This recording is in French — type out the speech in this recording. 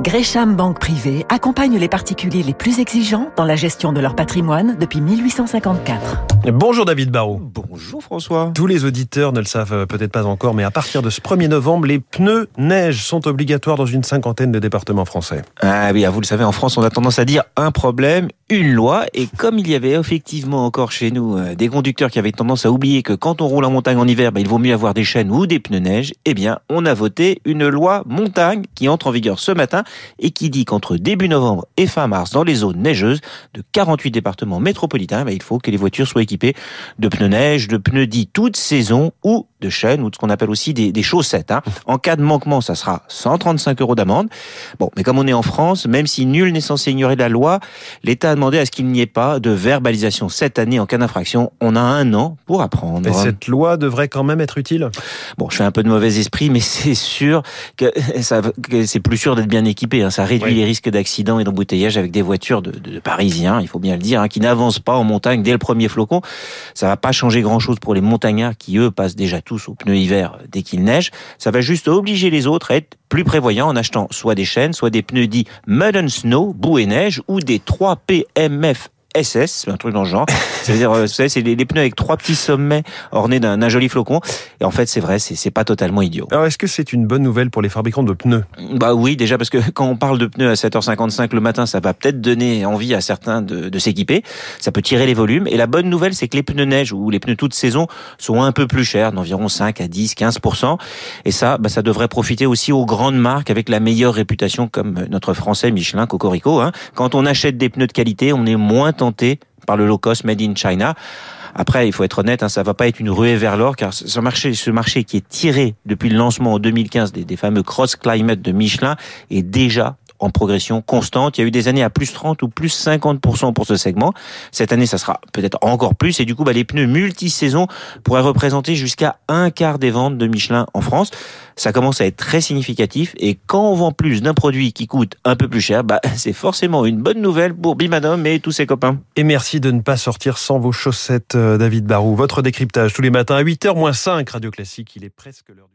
Gresham Banque Privée accompagne les particuliers les plus exigeants dans la gestion de leur patrimoine depuis 1854. Bonjour David Barrault. Bonjour François. Tous les auditeurs ne le savent peut-être pas encore, mais à partir de ce 1er novembre, les pneus neige sont obligatoires dans une cinquantaine de départements français. Ah oui, ah, vous le savez, en France, on a tendance à dire un problème, une loi. Et comme il y avait effectivement encore chez nous euh, des conducteurs qui avaient tendance à oublier que quand on roule en montagne en hiver, bah, il vaut mieux avoir des chaînes ou des pneus neige, eh bien, on a voté une loi montagne qui entre en vigueur ce matin et qui dit qu'entre début novembre et fin mars, dans les zones neigeuses de 48 départements métropolitains, bah, il faut que les voitures soient équipées de pneus neige, de pneus dits toute saison ou de chaînes ou de ce qu'on appelle aussi des, des chaussettes. Hein. En cas de manquement, ça sera 135 euros d'amende. Bon, mais comme on est en France, même si nul n'est censé ignorer la loi, l'État a demandé à ce qu'il n'y ait pas de verbalisation cette année en cas d'infraction. On a un an pour apprendre. Et cette loi devrait quand même être utile? Bon, je fais un peu de mauvais esprit, mais c'est sûr que, ça, que c'est plus sûr d'être bien équipé. Hein. Ça réduit Oui. les risques d'accident et d'embouteillage avec des voitures de, de, de Parisiens, il faut bien le dire, hein, qui n'avancent pas en montagne dès le premier flocon. Ça va pas changer grand-chose pour les montagnards qui, eux, passent déjà tous aux pneus hiver dès qu'il neige. Ça va juste obliger les autres à être plus prévoyants en achetant soit des chaînes, soit des pneus dits Mud and Snow, boue et neige, ou des 3PMF SS, un truc dans le genre. C'est-à-dire, euh, vous savez, c'est les, pneus avec trois petits sommets ornés d'un joli flocon. Et en fait, c'est vrai, c'est c'est pas totalement idiot. Alors est-ce que c'est une bonne nouvelle pour les fabricants de pneus? Bah oui, déjà parce que quand on parle de pneus à 7h55 le matin, ça va peut-être donner envie à certains de, de s'équiper. Ça peut tirer les volumes. Et la bonne nouvelle, c'est que les pneus neige ou les pneus toute saison sont un peu plus chers, d'environ 5 à 10, 15%. Et ça, bah, ça devrait profiter aussi aux grandes marques avec la meilleure réputation comme notre français Michelin, Cocorico. Hein. Quand on achète des pneus de qualité, on est moins tenté par le low cost made in China. Après, il faut être honnête, hein, ça va pas être une ruée vers l'or, car ce marché, ce marché qui est tiré depuis le lancement en 2015 des, des fameux Cross Climate de Michelin est déjà en progression constante. Il y a eu des années à plus 30 ou plus 50% pour ce segment. Cette année, ça sera peut-être encore plus. Et du coup, bah, les pneus multi-saison pourraient représenter jusqu'à un quart des ventes de Michelin en France. Ça commence à être très significatif. Et quand on vend plus d'un produit qui coûte un peu plus cher, bah, c'est forcément une bonne nouvelle pour Bimadom et tous ses copains. Et merci de ne pas sortir sans vos chaussettes, euh, David Barrault. Votre décryptage tous les matins à 8h moins 5, Radio Classique. Il est presque l'heure du...